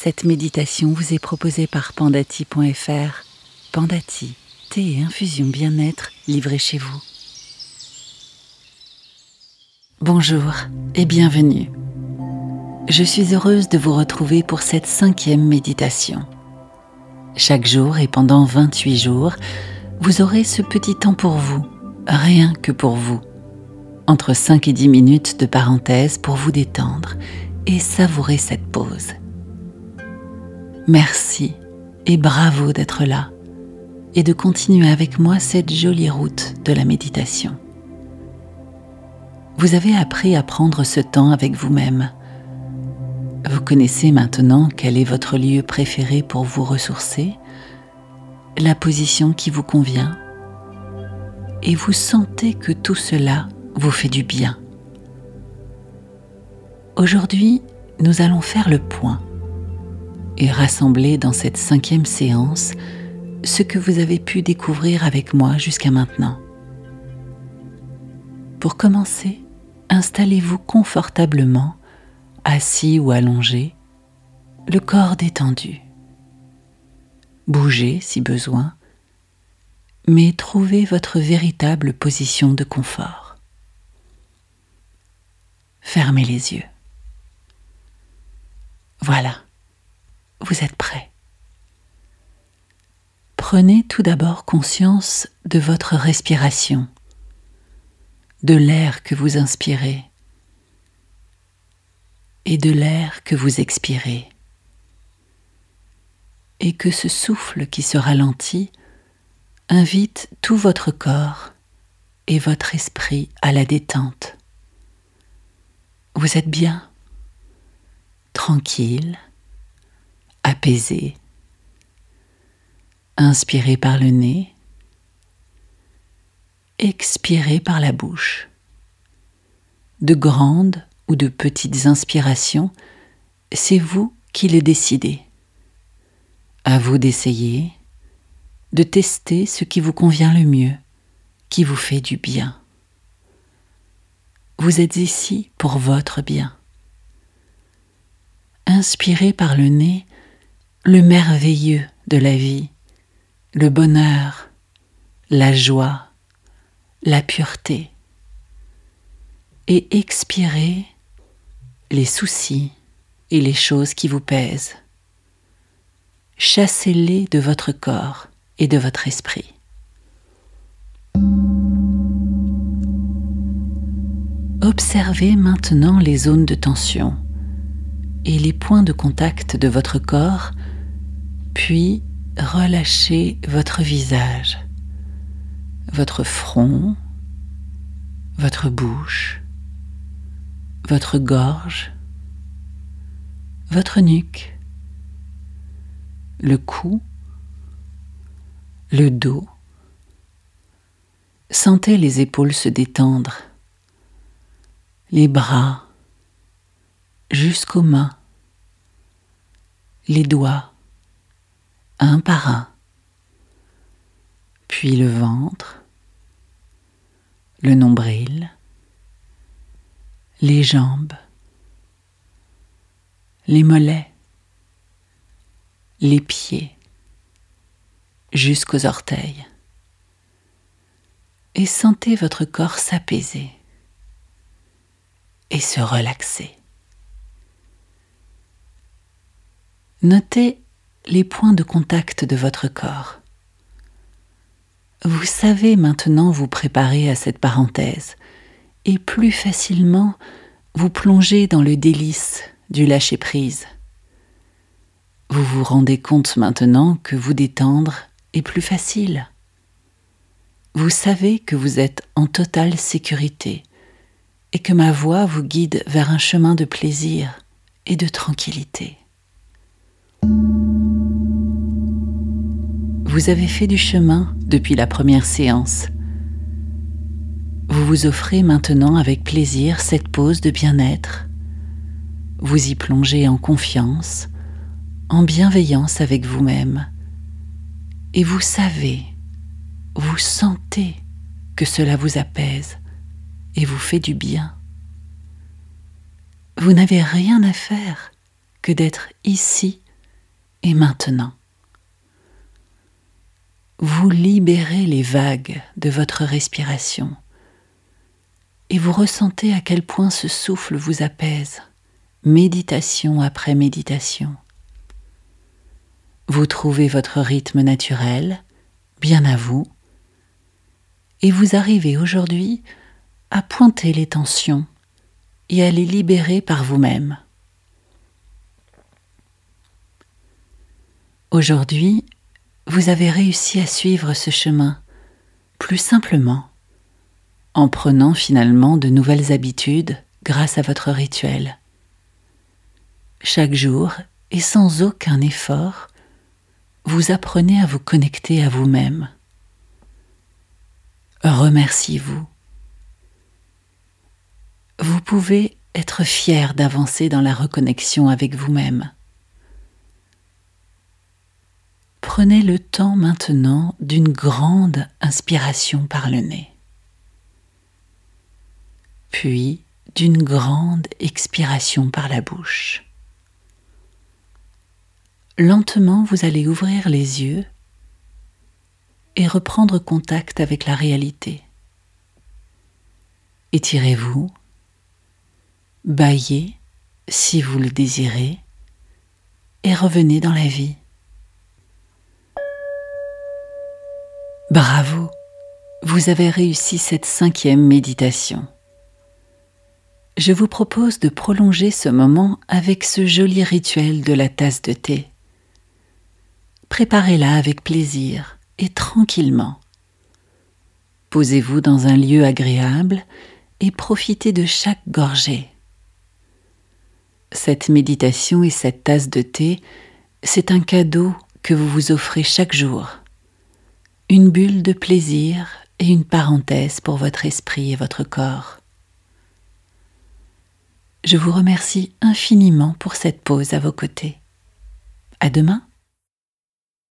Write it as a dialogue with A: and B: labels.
A: Cette méditation vous est proposée par pandati.fr. Pandati, thé et infusion bien-être livrés chez vous. Bonjour et bienvenue. Je suis heureuse de vous retrouver pour cette cinquième méditation. Chaque jour et pendant 28 jours, vous aurez ce petit temps pour vous, rien que pour vous. Entre 5 et 10 minutes de parenthèse pour vous détendre et savourer cette pause. Merci et bravo d'être là et de continuer avec moi cette jolie route de la méditation. Vous avez appris à prendre ce temps avec vous-même. Vous connaissez maintenant quel est votre lieu préféré pour vous ressourcer, la position qui vous convient, et vous sentez que tout cela vous fait du bien. Aujourd'hui, nous allons faire le point et rassembler dans cette cinquième séance ce que vous avez pu découvrir avec moi jusqu'à maintenant. Pour commencer, installez-vous confortablement, assis ou allongé, le corps détendu. Bougez si besoin, mais trouvez votre véritable position de confort. Fermez les yeux. Voilà, vous êtes prêt. Prenez tout d'abord conscience de votre respiration, de l'air que vous inspirez et de l'air que vous expirez, et que ce souffle qui se ralentit invite tout votre corps et votre esprit à la détente. Vous êtes bien tranquille, apaisé. Inspirez par le nez, expirez par la bouche. De grandes ou de petites inspirations, c'est vous qui le décidez. À vous d'essayer, de tester ce qui vous convient le mieux, qui vous fait du bien. Vous êtes ici pour votre bien inspirez par le nez le merveilleux de la vie, le bonheur, la joie, la pureté, et expirez les soucis et les choses qui vous pèsent. Chassez-les de votre corps et de votre esprit. Observez maintenant les zones de tension et les points de contact de votre corps, puis relâchez votre visage, votre front, votre bouche, votre gorge, votre nuque, le cou, le dos. Sentez les épaules se détendre, les bras jusqu'aux mains les doigts, un par un, puis le ventre, le nombril, les jambes, les mollets, les pieds, jusqu'aux orteils. Et sentez votre corps s'apaiser et se relaxer. Notez les points de contact de votre corps. Vous savez maintenant vous préparer à cette parenthèse et plus facilement vous plonger dans le délice du lâcher-prise. Vous vous rendez compte maintenant que vous détendre est plus facile. Vous savez que vous êtes en totale sécurité et que ma voix vous guide vers un chemin de plaisir et de tranquillité. Vous avez fait du chemin depuis la première séance. Vous vous offrez maintenant avec plaisir cette pause de bien-être. Vous y plongez en confiance, en bienveillance avec vous-même. Et vous savez, vous sentez que cela vous apaise et vous fait du bien. Vous n'avez rien à faire que d'être ici et maintenant. Vous libérez les vagues de votre respiration et vous ressentez à quel point ce souffle vous apaise, méditation après méditation. Vous trouvez votre rythme naturel, bien à vous, et vous arrivez aujourd'hui à pointer les tensions et à les libérer par vous-même. Aujourd'hui, vous avez réussi à suivre ce chemin plus simplement, en prenant finalement de nouvelles habitudes grâce à votre rituel. Chaque jour, et sans aucun effort, vous apprenez à vous connecter à vous-même. Remerciez-vous. Vous pouvez être fier d'avancer dans la reconnexion avec vous-même. Prenez le temps maintenant d'une grande inspiration par le nez, puis d'une grande expiration par la bouche lentement vous allez ouvrir les yeux et reprendre contact avec la réalité. Étirez-vous, baillez si vous le désirez et revenez dans la vie. Bravo, vous avez réussi cette cinquième méditation. Je vous propose de prolonger ce moment avec ce joli rituel de la tasse de thé préparez-la avec plaisir et tranquillement. Posez-vous dans un lieu agréable et profitez de chaque gorgée. Cette méditation et cette tasse de thé, c'est un cadeau que vous vous offrez chaque jour, une bulle de plaisir et une parenthèse pour votre esprit et votre corps. Je vous remercie infiniment pour cette pause à vos côtés. À demain!